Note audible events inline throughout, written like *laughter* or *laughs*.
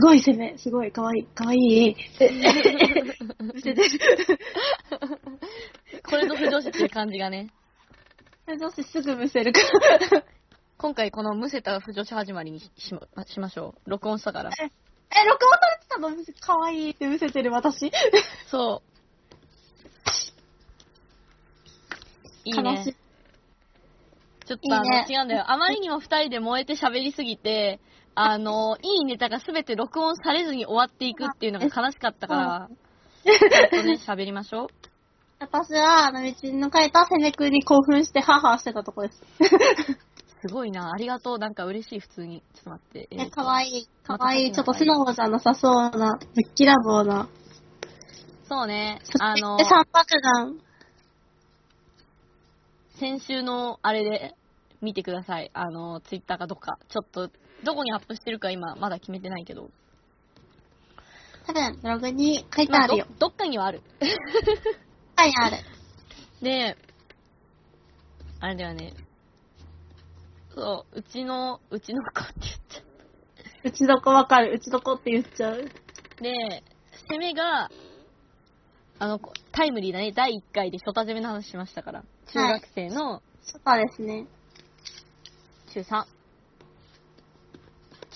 すごい攻め、すごい、かわいい、かわいい。これぞ不女子っていう感じがね。どうしてすぐむせるから。今回このむせた不女子始まりにししましましょう。録音したから。え、録音されてたのかわいいってむせてる私。そう。いいねい。。ちょっとあの、いいね違うんだよ。あまりにも二人で燃えて喋りすぎて、あの、いいネタがすべて録音されずに終わっていくっていうのが悲しかったから、ちょっとね、*laughs* 喋りましょう。私は、あの、道の書いたセネ君に興奮してハーハーしてたとこです。すごいな。ありがとう。なんか嬉しい、普通に。ちょっと待って。え、ーかわいい。かわいい。ちょっと素直じゃなさそうな、ぶっきらぼうな。そうね。そあので、、三白眼。先週のあれで見てください。あの、ツイッターかどっか。ちょっと、どこにアップしてるか今、まだ決めてないけど。多分、ブログに書いてまあどあるよ。どっかにはある。はい、ある。*laughs* で、あれだよね。そう、うちの、うちの子って言っちゃっうちどこわかる。うちどこって言っちゃう。た。で、攻めが、あの、タイムリーだね。第1回で初太攻めの話しましたから。中学生のそうですね。中3。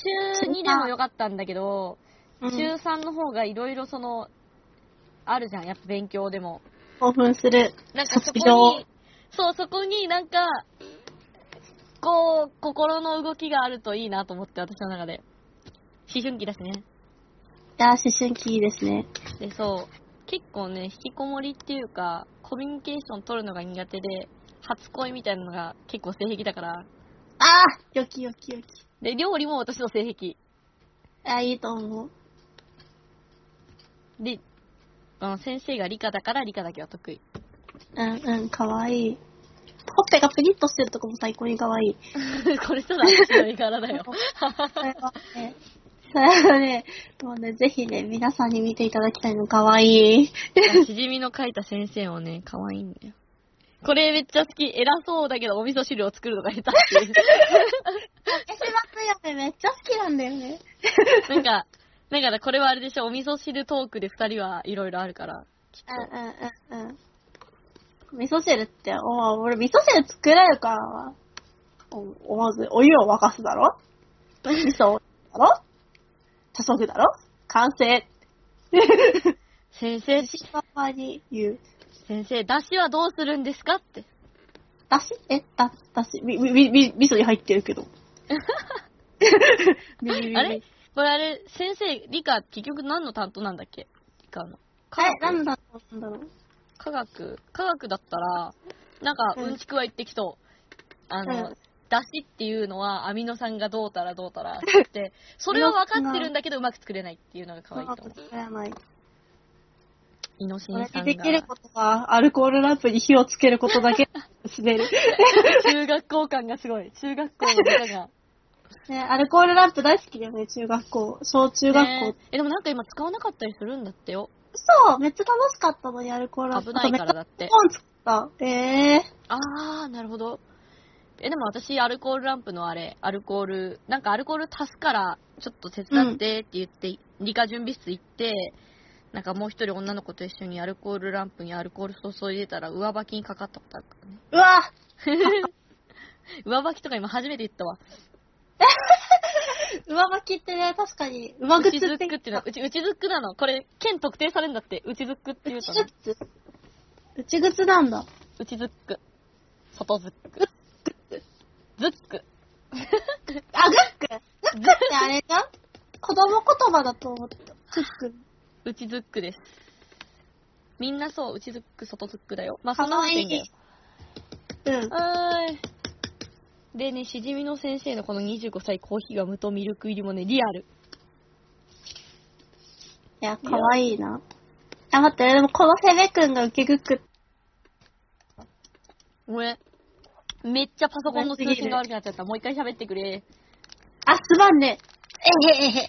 中2でもよかったんだけど、うん。中3の方がいろいろその、あるじゃん。やっぱ勉強でも。興奮する。なんかそこに、そう、そこになんか、こう、心の動きがあるといいなと思って、私の中で。思春期だしね。いや、思春期ですね。で、そう、結構ね、引きこもりっていうか、コミュニケーション取るのが苦手で、初恋みたいなのが結構性癖だから、あーよきよきよき。で、料理も私の性癖。いや、いいと思う。で、あの先生が理科だから理科だけは得意。うんうん、かわいい。ほっぺがプリッとしてるとこも最高にかわいい。*laughs* これただ私の絵柄だよ。*laughs* それはね、それはね、もうね、ぜひね、皆さんに見ていただきたいのかわいい。しじみの描いた先生もね、可愛いんだよ。これめっちゃ好き。偉そうだけどお味噌汁を作るのが下手っていう。え、しますよね、めっちゃ好きなんだよね。なんか、なんかこれはあれでしょ、お味噌汁トークで二人はいろいろあるから、きっと。うんうんうんうん。味噌汁って、お俺味噌汁作れるから、おまずお湯を沸かすだろ？味噌をだろ？注ぐだろ？完成。*laughs* 先生、パパに言う。先生、だしはどうするんですかって。だしえ、だ、だし、み、み、み、み味噌に入ってるけど。みみみみあれ？これあれ、先生、理科、結局何の担当なんだっけ？理科の。科え、学なんだろうなんだろう？科学科学だったら、なんか、うんうんちくは言ってきそう。あの、うんだしっていうのは、アミノ酸がどうたらどうたらって、それは分かってるんだけど、うまく作れないっていうのが可愛いと思う。作らない。イノシンさんが。にできることが、アルコールランプに火をつけることだけ *laughs* 滑る。中学校感がすごい。中学校の歌が。ね、アルコールランプ大好きだよね、中学校。小中学校。ねえ、でもなんか今使わなかったりするんだってよ。そう、めっちゃ楽しかったのに、アルコールランプ。危ないからだって本作った。ええあー、なるほど。え、でも私、アルコールランプのあれ、アルコール、なんかアルコール足すから、ちょっと手伝ってって言って、理科準備室行って、なんかもう一人女の子と一緒にアルコールランプにアルコール注いでたら上履きにかかったことあるからね。うわ *laughs* 上履きとか今初めて言ったわ。*laughs* 上履きってね、確かに、上内ズ靴ってックっていうの、うち、内ズックなの。これ、県特定されるんだって。内ズックって言うとね。内靴内靴なんだ。内ズック。外ズック。ズック。あ、グックグックってあれじゃん？子供言葉だと思った。グック。内ズックです。みんなそう、内ズック、外ズックだよ。まあ、そかんなわけだよ。。うん。はーい。でね、しじみの先生のこの25歳コーヒーが無糖ミルク入りもね、リアル。いや、かわいいな。あ、待って、でもこのセベ君が受けグック。ごめん。めっちゃパソコンの通信が悪くなっちゃった。もう一回喋ってくれ。あ、すまんね。えへへへ。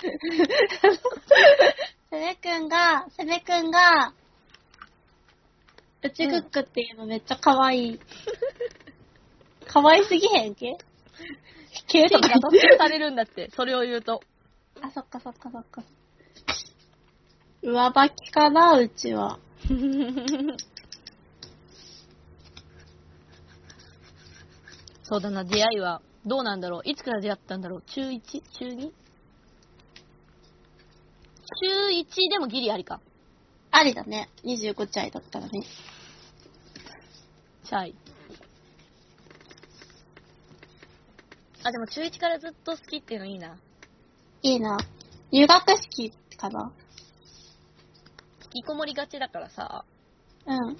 セベ君が、セベ君が、うちグックっていうのめっちゃかわいい。かわいすぎへんけ？引系とかが特言って。定されるんだって、それを言うと。あ、そっかそっかそっか。上履きかな、うちは。*laughs* そうだな、出会いは、どうなんだろう。いつから出会ったんだろう。中 1? 中 2? 中1でもギリありか。ありだね。25歳だったらね。チャイ。あ、でも中1からずっと好きっていうのいいな。いいな。入学式かな引きこもりがちだからさ、うん。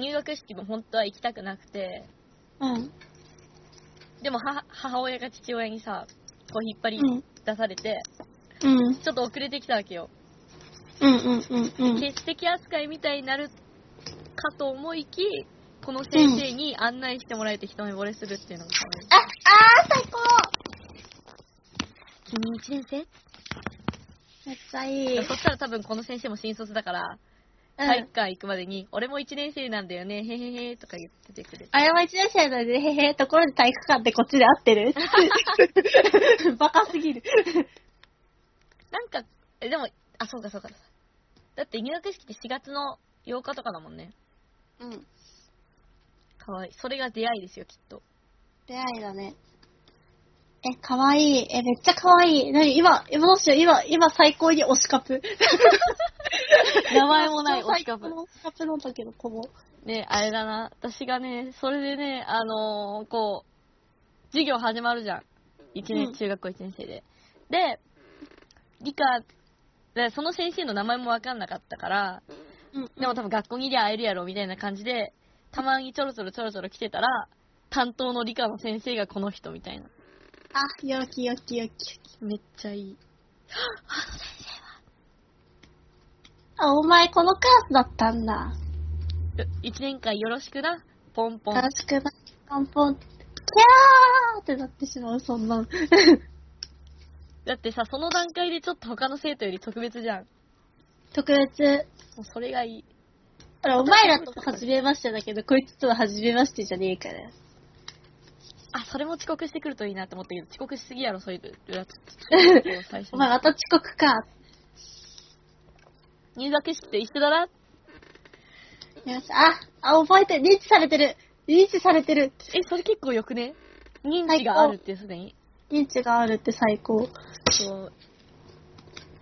入学式も本当は行きたくなくて、うん。でも母母親が父親にさ、こう引っ張りうん。出されて、うん。ちょっと遅れてきたわけよ。うんうんうんうん。欠席扱いみたいになるかと思いき、この先生に案内してもらえて一目惚れするっていうのが可愛い。あ、あー、最高君1年生？めっちゃいい。そしたら多分この先生も新卒だから、うん体育館行くまでに、俺も1年生なんだよね、へへへとか言っててくれて。あれも1年生なので、へへ、ところで体育館ってこっちで合ってる？*laughs* バカすぎる。なんか、え、でも、あ、そうかそうか。だって入学式って4月の8日とかだもんね。うん。かわいい。それが出会いですよ、きっと。出会いだね。え、かわいい。え、めっちゃかわいい。なに今、今どうしよう。今、今最高に推しカプ。*laughs* 名前もない推しカプ最高の推しカプなんだけど、この。ね、あれだな。私がね、それでね、あのーこう、授業始まるじゃん。一年、うん中学校1年生で。で、理科、でその先生の名前もわかんなかったから、うん、でも多分学校にいりゃ会えるやろ、みたいな感じで、たまにちょろちょろちょろちょろ来てたら、担当の理科の先生がこの人みたいな。あ、よきよきよき。めっちゃいい。あの先あ、お前このクラスだったんだ。生は。1年間よろしくな、ポンポンよ。ろしくな。ポンポン。キャーってなってしまう、そんなん。だってさ、その段階でちょっと他の生徒より特別じゃん。特別。もうそれがいい。あれ、お前らと初めましてだけど、こいつとは初めましてじゃねえから。あ、それも遅刻してくるといいなって思ったけど、遅刻しすぎやろ、そういう。最初お前にまた遅刻か。入学式って一緒だな。よし、あ、あ、覚えてる。認知されてる。認知されてる。え、それ結構よくね？認知があるってすでに。認知があるって最高。そう。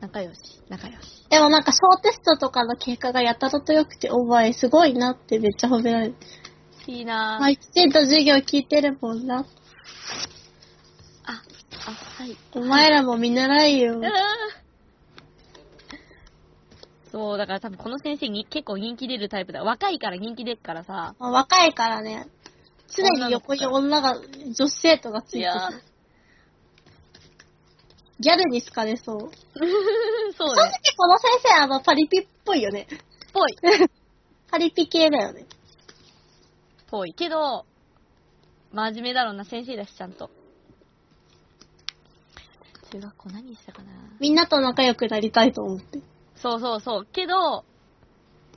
仲良し、仲良し。でもなんか小テストとかの結果がやたらと良くて、お前すごいなってめっちゃ褒められる。いいなぁ。まあ、きちんと授業聞いてるもんな。あ、あ、はい。お前らも見習いよそう、だから多分この先生に結構人気出るタイプだ。若いから人気出るからさ。まあ若いからね、常に横に女が、女子生徒がついてる。ギャルに好かれそう。*laughs* そう正ね。直この先生、あの、パリピっぽいよね。ぽい。*laughs* パリピ系だよね。ぽい。けど、真面目だろうな、先生だし、ちゃんと。中学校何したかなみんなと仲良くなりたいと思って。そうそうそう。けど、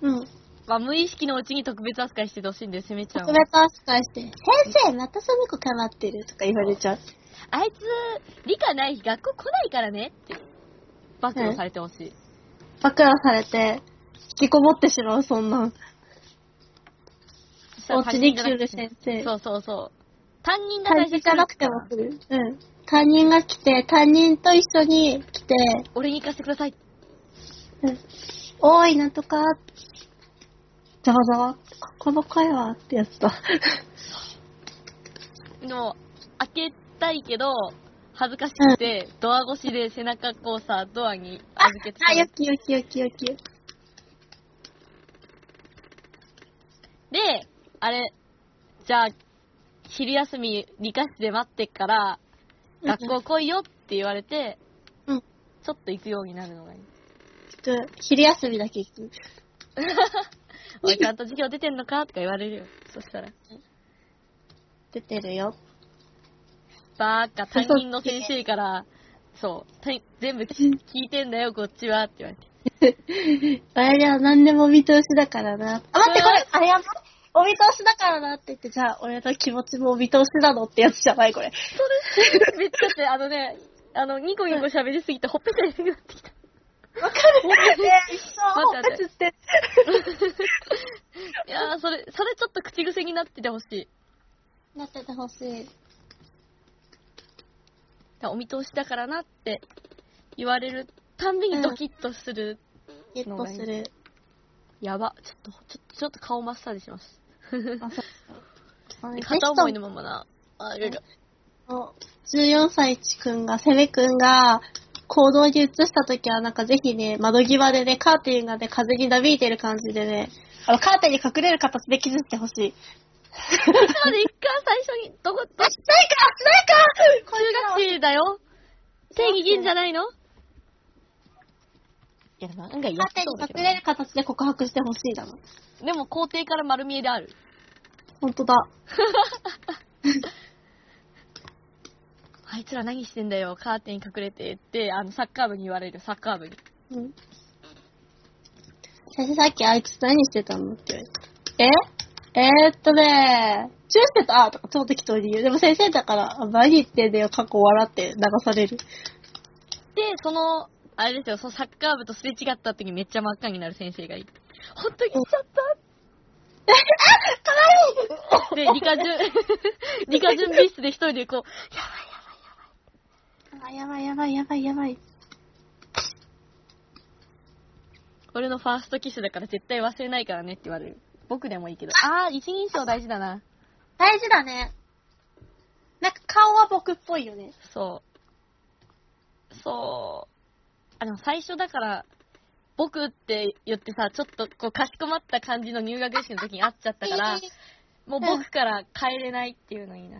うん。まあ、無意識のうちに特別扱いしててほしいんだよ、せめちゃんは。特別扱いして、先生、またその子かまってるとか言われちゃう。あいつ、理科ない日学校来ないからねって、暴露されてほしい。暴露されて、引きこもってしまう、そんなん。お家に来る先生。そうそうそう。担任が担最初に任じゃなくても来る。うん。担任が来て、担任と一緒に来て、俺に行かせてください。うん。おい、なんとか、ざわざわ、この声はってやつだ。*laughs* でも、開けたいけど、恥ずかしくて、ドア越しで背中こうさ、ドアにあ、預けてあ、よきよきよきよき。で、あれ、じゃあ、昼休み理科室で待ってっから、学校来いよって言われて、うん。ちょっと行くようになるのがいい。ちょっと、昼休みだけ行く。*laughs* おい、ちゃんと授業出てんのか？とか言われるよ。そしたら。出てるよ。バーカ、担任の先生から、そう、た全部聞聞いてんだよ、こっちはって言われて。*laughs* あれは何でも見通しだからな。あ、待って、これ、あれやばいお見通しだからなって言って、じゃあ、俺の気持ちもお見通しなのってやつじゃないこれ。それ、めっちゃって、あのね、あの、ニコニコ喋りすぎてほっぺた痛くなってきた。わかるね。一生ほっぺつって。いやー、それ、それちょっと口癖になっててほしい。なっててほしい。だお見通しだからなって言われるたんびにドキッとする。ゲットする。やば。ちょっと、ちょっと、ちょっと顔マッサージします。*laughs* 片思いのままな。あ、いろいろ。14歳ちくんが、セメくんが、行動に移したときは、なんかぜひね、窓際でね、カーテンがね、風になびいてる感じでね、あの、カーテンに隠れる形で傷ってほしい。いつまで一回最初に、どこ、ど、ないかないかこ中れ学生だよ正義銀じゃないの？いや、なんかやカーテンっそうだけどに隠れる形で告白してほしいだな。でも校庭から丸見えである。ほんとだ。あいつら何してんだよ、カーテンに隠れてって、あの、サッカー部に言われる、サッカー部に。うん。先生さっきあいつ何してたのって言われて。え？えー、っとねチューしてたとか超適当に言う。でも先生だから、あ何言ってんだよ、過去笑って流される。で、その、あれですよ、そのサッカー部とすれ違った時にめっちゃ真っ赤になる先生がいて。ほんとに来ちゃった？かわいいで、理科準、*laughs* 理科準備室で一人でこう、あ、やばいやばいやばいやばい。俺のファーストキスだから絶対忘れないからねって言われる。僕でもいいけど。あー、一人称大事だな。大事だね。なんか顔は僕っぽいよね。そう。そう。あ、でも最初だから、僕って言ってさ、ちょっとこうかしこまった感じの入学式の時に会っちゃったから、もう僕から帰れないっていうのいいな。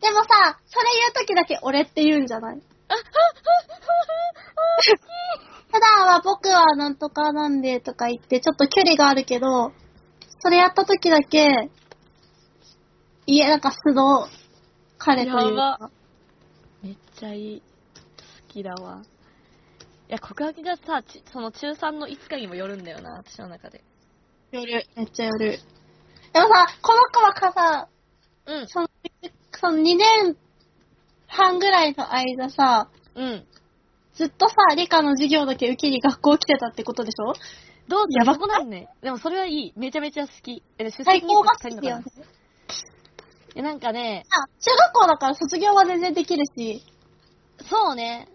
でもさ、それ言うときだけ俺って言うんじゃない？ただは僕はなんとかなんでとか言って、ちょっと距離があるけど、それやったときだけ、いえ、なんか素の彼というやか。めっちゃいい。好きだわ。いや、告白がさ、ちその中3の5日にもよるんだよな、私の中で。夜。めっちゃ夜。でもさ、この子はかさ、うん。その、その2年半ぐらいの間さ、うん。ずっとさ、理科の授業だけ受けに学校来てたってことでしょ？どうやばそこなんね。でもそれはいい。めちゃめちゃ好き。え、出最高が二人のかな。え、なんかね、あ、中学校だから卒業は全然できるし、そうね。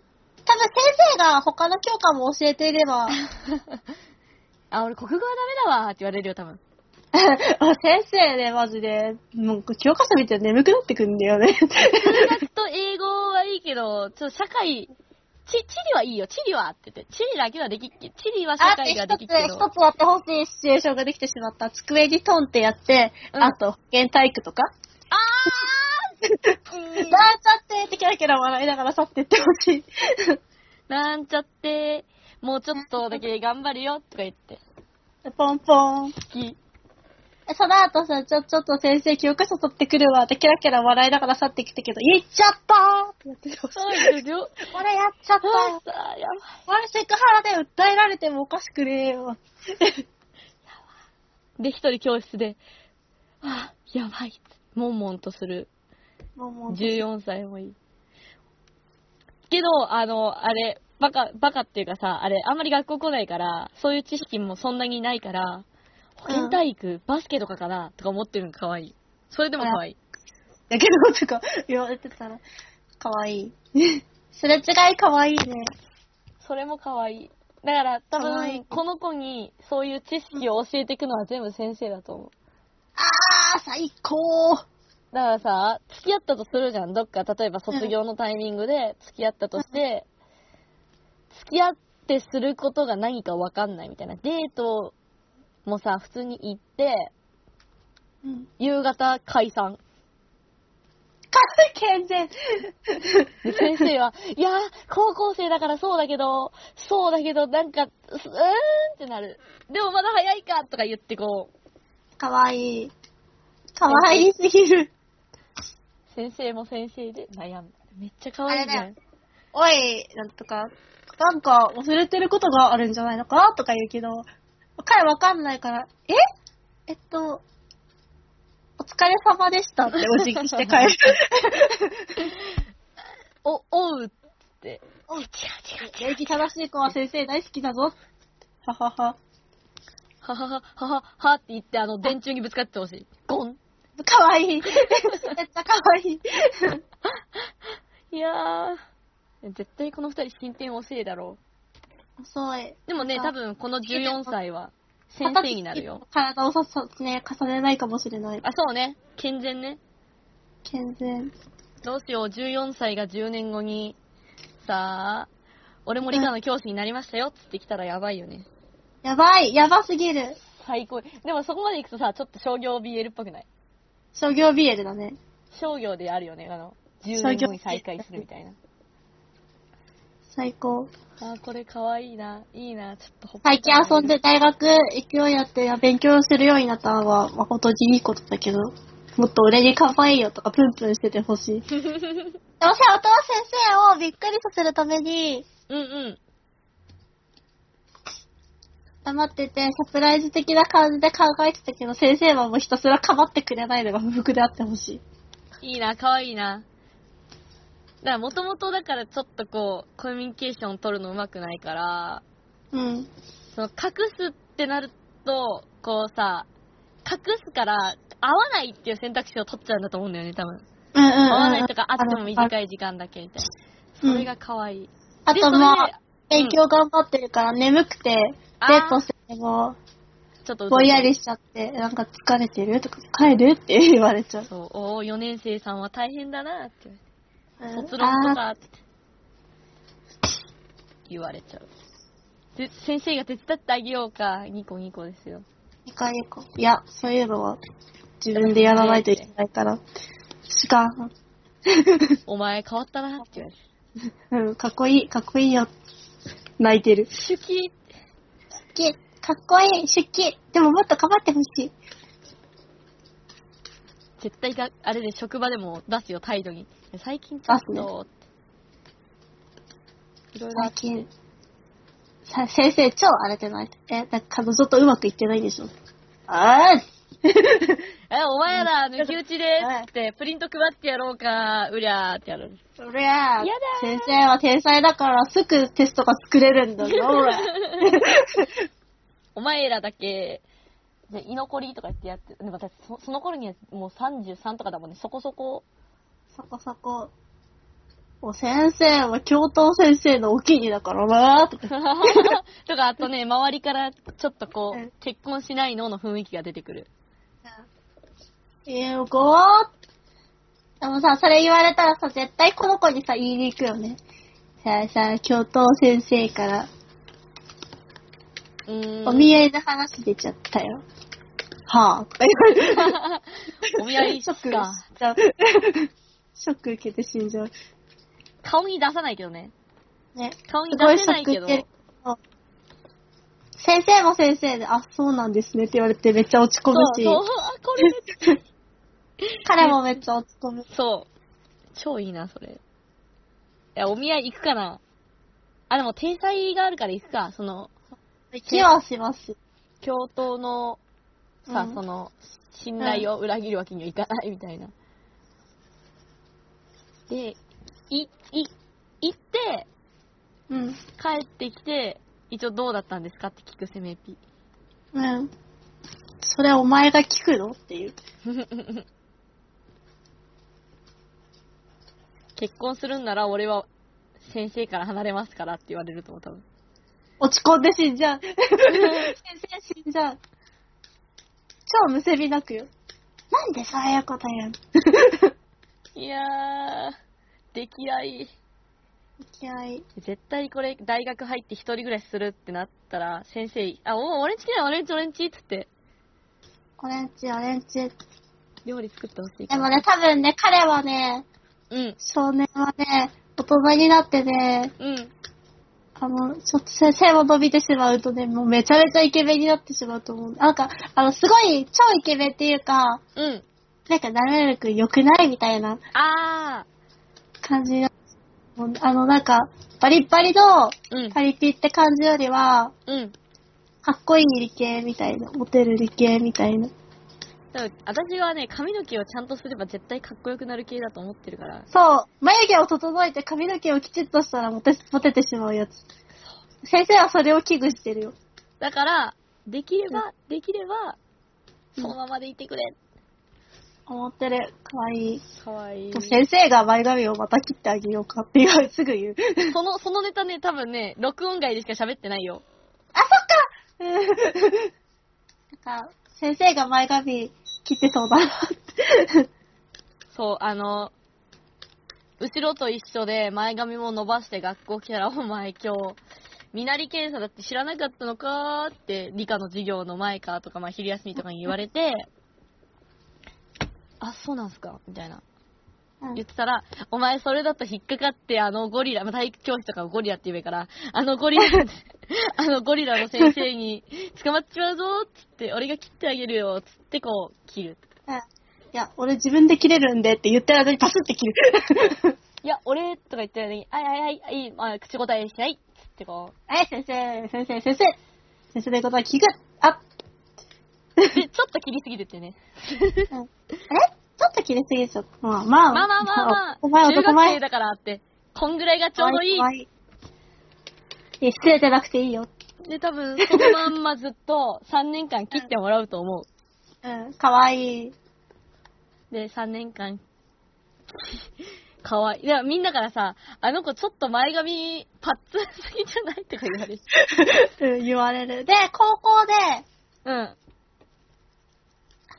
多分先生が他の教科も教えていれば、*laughs* あ、俺国語はダメだわって言われるよ、多分。*laughs* あ先生ね、マジで、もう教科書見て眠くなってくんだよね。*laughs* 数学と英語はいいけど、ちょっと社会、ち、地理はいいよ、地理はって言って。地理だけはできっけ、地理は社会が一つ、できっけど。一つやってほしいシチュエーションができてしまった。机にトンってやって、うんあと、保健体育とか、あなんちゃってってキラキラ笑いながら去ってってほしい。ーなんちゃって、もうちょっとだけ頑張るよ、とか言って。ポンポン。好き。えその後さ、ちょ、ちょっと先生教科書取ってくるわってキラキラ笑いながら去ってきたけど、言っちゃったーってやってほしい。はい、よ。俺やっちゃった。ーや俺セクハラで訴えられてもおかしくねえよ。ばい。で、一人教室で、あーやばい。もんもんとする。もうもう。14歳もいい。けど、あの、あれ、バカ、バカっていうかさ、あれ、あんまり学校来ないから、そういう知識もそんなにないから、保健体育、バスケとかかなとか思ってるの可愛い。それでも可愛い。だけど、とか言われてたら、かわいい。すれ違いかわいいね。それも可愛い。だから、多可愛い分、この子にそういう知識を教えていくのは全部先生だと思う。あー、最高だからさ、付き合ったとするじゃん。どっか、例えば卒業のタイミングで付き合ったとして、付き合ってすることが何か分かんないみたいな。デートもさ、普通に行って、うん。夕方解散。か健全。で先生は、いやー、高校生だからそうだけど、そうだけど、なんか、うーんってなる。でもまだ早いかとか言ってこう、かわいい。かわいすぎる。先生も先生で悩む。めっちゃ可愛いじゃん。おい、なんとか、なんか忘れてることがあるんじゃないのかとか言うけど、彼わかんないから、え？えっと、疲れ様でしたってお辞儀して帰る。*laughs* お、おうって。お違う違う礼儀正しい子は先生大好きだぞ。ははは。ははは、はは、はって言って、あの、電柱にぶつかってほしい。ゴン。かわいい。めっちゃかわいい。*laughs* いやー、絶対この二人進展遅いだろ遅い。う。でもね、多分この14歳は先生になるよ。*laughs* 体をささ、ね、重ねないかもしれない。あ、そうね。健全ね。健全。どうしよう、14歳が10年後に、さあ、俺も理科の教師になりましたよっつってきたらやばいよね。やばい、やばすぎる。最高。でもそこまで行くとさ、ちょっと商業 BL っぽくない？商業 BL だね。商業であるよね、あの、10年後に再開するみたいな。最高。あー、これかわいいな。いいな。ちょっとほっ最近遊んで大学行くようになって勉強するようになったのは誠にいいことだけど、もっと俺に可愛いよとかプンプンしててほしい。でもさ、音羽先生をびっくりさせるために、うんうん。黙ってて、サプライズ的な感じで考えてたけど、先生はもうひたすら構ってくれないのが不服であってほしい。いいな、かわいいな。だから、もともとだからちょっとこう、コミュニケーション取るのうまくないから、うん。その、隠すってなると、こうさ、隠すから、会わないっていう選択肢を取っちゃうんだと思うんだよね、多分。うんうんうん。会わないとか、会ってもい。短い時間だけみたいな。それがかわいい。あでそれでとまあ、勉強頑張ってるから眠くて、デートしても、ちょっと、ぼんやりしちゃって、なんか疲れてる？とか、帰る？って言われちゃう。そう、おー、4年生さんは大変だなって。う？ん卒論とあかって言われちゃう。で、先生が手伝ってあげようか、ニコニコですよ。ーニコニコ。いや、そういうのは自分でやらないといけないから。しかん。*laughs* お前変わったなって言われる。うん、かっこいい、かっこいいよ。泣いてる。手記好き、かっこいい、出勤。でももっと頑張ってほしい。絶対が、あれで職場でも出すよ、態度に。最近ちょっと、いろいろ最近。さ、先生超荒れてない？え、だからずっとうまくいってないんでしょ？あー *laughs* え、お前ら抜き打ちでーって、プリント配ってやろうか、うりゃーってやる。そりゃあやだー先生は天才だからすぐテストが作れるんだぞ、俺。*laughs* お前らだけ、じゃあ居残りとか言ってやって、でも私そその頃にはもう33とかだもんね、そこそこ。そこそこ。もう先生は教頭先生のお気に入りだからな *laughs* ーとか。とか、あとね、周りからちょっとこうんう、結婚しないのの雰囲気が出てくる。えー、ごーでもさ、それ言われたらさ、絶対この子にさ、言いに行くよね。さあさあ、教頭先生から、うーん。お見合いの話出ちゃったよ。はぁ、とか言われて。お見合いショックか。*laughs* ショック受けて死んじゃう。顔に出さないけどね。ね。顔に出せないけど。先生も先生で、あ、そうなんですねって言われてめっちゃ落ち込むし、そう、そう、あ、これめっちゃ彼もめっちゃ落ち込む。そう。超いいな、それ。いや、お見合い行くかな。あ、でも、体裁があるから行くか。その、気はします。教頭の、さ、うんその、信頼を裏切るわけにはいかないみたいな。で、い、い、行って、うん。帰ってきて、一応どうだったんですかって聞くセメピ。うん。それお前が聞くの？っていう。*laughs* 結婚するんなら俺は先生から離れますからって言われると思う、多分。落ち込んで死んじゃう。先生死んじゃう。超むせび泣くよ。なんでそういうこと言うの？いやー、出来合い。気合い。絶対これ大学入って一人暮らしするってなったら先生、あ、お俺んちだよ、俺んち、俺んちっつって俺んち、俺んち。料理作ってほしい。でもね、多分ね、彼はね、うん、少年はね、大人になってね、うん。あの、ちょっと先生も伸びてしまうとね、もうめちゃめちゃイケメンになってしまうと思う。なんか、あの、すごい超イケメンっていうか、うん。なんか、なるべく良くないみたいなあ感じが、あの、なんか、バリッバリのー。うん。パリピって感じよりは、うん。かっこいい理系みたいな、モテる理系みたいな。多分私はね、髪の毛をちゃんとすれば絶対かっこよくなる系だと思ってるから。そう、眉毛を整えて髪の毛をきちっとしたらモテ、モテてしまうやつ。先生はそれを危惧してるよ。だから、できれば、できれば、そのままでいてくれ。思ってる。かわいい。かわいい。先生が前髪をまた切ってあげようかっていう *laughs* すぐ言う。その、そのネタね、多分ね、録音外でしか喋ってないよ。あ、そっか *laughs* なんか、先生が前髪切ってそうだなって。そう、あの、後ろと一緒で前髪も伸ばして学校来たら、お前今日、身なり検査だって知らなかったのかーって、理科の授業の前かとか、まあ昼休みとかに言われて、あ、そうなんすか？みたいな。うん言ってたら、お前それだと引っかかって、あのゴリラ、まあ体育教師とかをゴリラって言えばいいから、あのゴリラ、*laughs* あのゴリラの先生に捕まっちまうぞっつって、俺が切ってあげるよっつってこう、切る。うんいや、俺自分で切れるんでって言ってる間にパスって切る。*laughs* いや、俺とか言ったらね、はいはいはい、はい、まあ、口答えしないっつってこはい、先生、先生、先生。先生のことは聞く。あ、う。で、ちょっと切りすぎるってね。うん、ちょっと切れすぎでしょ。まあまあ。まあまあまあまあ、お前中学男前生。だからって、こんぐらいがちょうどいいいや、失礼てなくていいよ。で、多分、そのまんまずっと3年間切ってもらうと思う。うん、かわいい。で、3年間、かわいい。いや、みんなからさ、あの子ちょっと前髪パッツンすぎじゃない？とか言われる。*laughs* うん、言われる。で、高校で、うん。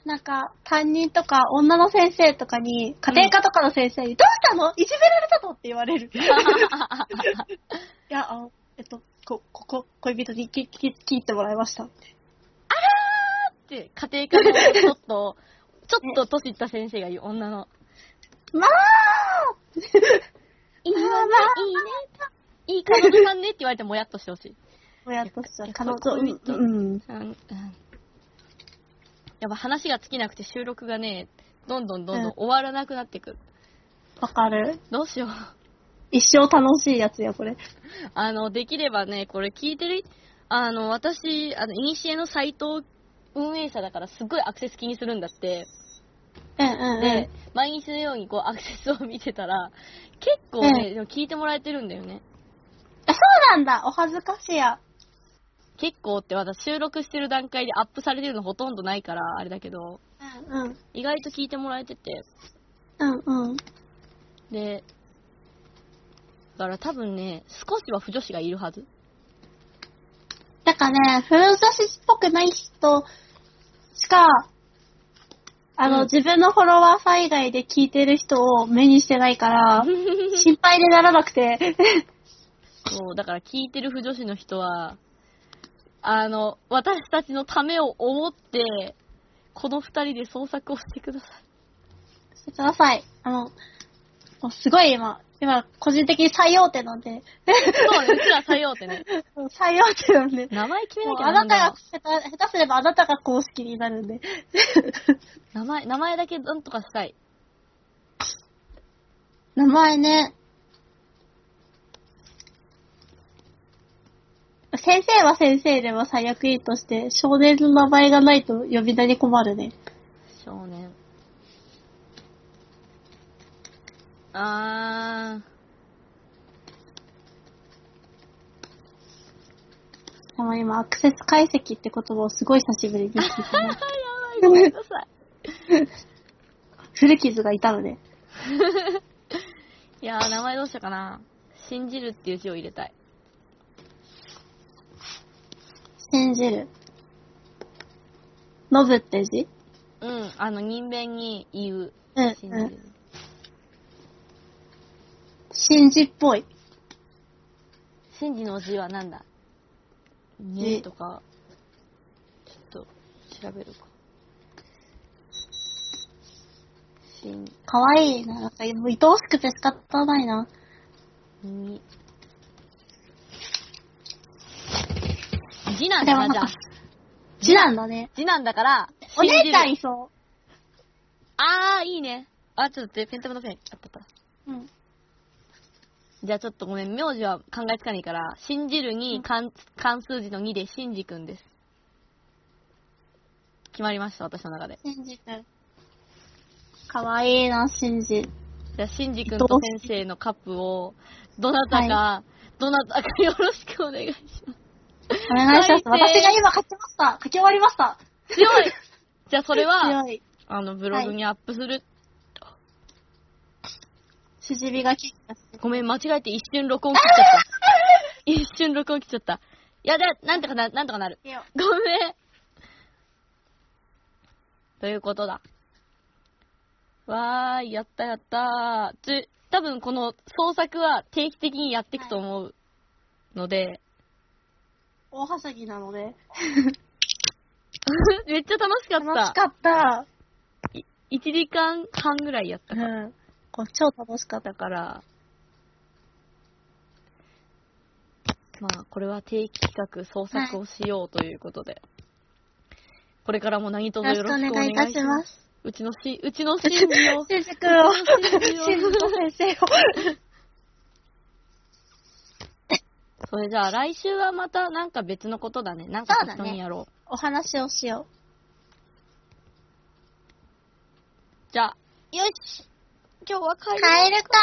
なんか、担任とか女の先生とかに、家庭科とかの先生に、どうしたの？いじめられたの？って言われる。*laughs* いや、あの、えっと、こ、ここ、恋人にき、き、聞いてもらいました。って、家庭科のちょっと、*laughs* ちょっと年いった先生が言う、女の。まあ *laughs* いいわね、まあいいね。いい彼女さんねって言われてもやっとしてほしい。親としてはいや彼女。うんうんやっぱ話が尽きなくて収録がね、どんどんどんどん終わらなくなってくる。わかる？どうしよう。一生楽しいやつや、これ。あの、できればね、これ聞いてる、あの、私、あの、イニシエのサイト運営者だからすっごいアクセス気にするんだって。うんうんうん。で、毎日のようにこうアクセスを見てたら、結構ね、でも聞いてもらえてるんだよね。あ、そうなんだ。お恥ずかしや。結構って私収録してる段階でアップされてるのほとんどないから、あれだけど、うんうん。意外と聞いてもらえてて。うんうん。で、だから多分ね、少しは不女子がいるはず。だからね、風女子っぽくない人しか、あの、うん自分のフォロワーさん以外で聞いてる人を目にしてないから、*laughs* 心配でならなくて。そう、だから聞いてる不女子の人は、あの、私たちのためを思って、この二人で創作をしてください。してください。あの、すごい今、今、個人的に最大手なんで、そうね、うちら採用ってね。最大手なんで、名前決めなきゃもうあなたが下手すればあなたが公式になるんで。名前、名前だけなんとかしたい。名前ね。先生は先生でも最悪いいとして、少年の名前がないと呼び名に困るね。少年。あでも今、アクセス解析って言葉をすごい久しぶりに聞いー。たね。*laughs* やばい、ごめんなさい。古傷がいたので。*laughs* いやー、名前どうしようかな。信じるっていう字を入れたい。信じる。ノブって字？うん、あの、人弁に言う。うん、信じる。うん。信じっぽい。信じの字はなんだ？ねとか、ちょっと調べるか。信、かわいいな。なんか、もう愛おしくて仕方ないな。に。字なんだな、じゃあ。字なんだね。字なんだから、お姉ちゃんいそあー、いいね。あ、ちょっと待って、ペンタブのペン。あったあった。う。うん。じゃあちょっとごめん、名字は考えつかないから、信じるに関関数字の2で信じくんです。決まりました、私の中で。シンジ君。かわいいな、シンジ。じゃあ、シンジ君と先生のカップを、どなたか、どなたかよろしくお願いします。お願いします。最低私が今書きました。書き終わりました。強いじゃあ、それは、強い。あの、ブログにアップする。しじみがキッすごめん、間違えて一瞬録音切っちゃった。一瞬録音切っちゃった。いや、だ、なんとかな、なんとかなる。よ。ごめん。ということだ。わーい、やったやったー。つ、多分この創作は定期的にやっていくと思うので、大はしゃぎなので。*laughs* めっちゃ楽しかった。楽しかった。1時間半ぐらいやったうから。ん。こう超楽しかった。だから、まあ、これは定期企画創作をしようということで、これからも何卒よろしくおよろしくお願いいたしま。ますす。うちのし、うちの。しんじ君を。しんじをしんじと先生を。それじゃあ来週はまたなんか別のことだね。なんか適当にやろう。お話をしよじゃあ、よし今日は帰う。る。帰るか。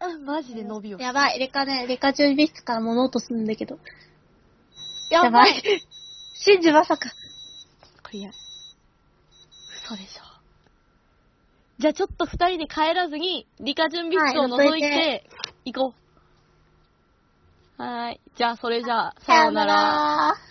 うーマジで伸びよう。やばい、レカね、レカ準備室から物音するんだけど。やばい。い。シンジまさか。これや、嘘でしょ。じゃあちょっと二人で帰らずに、理科準備室を覗いて、行こう。はーい。じゃあそれじゃあ、さようなら。ら。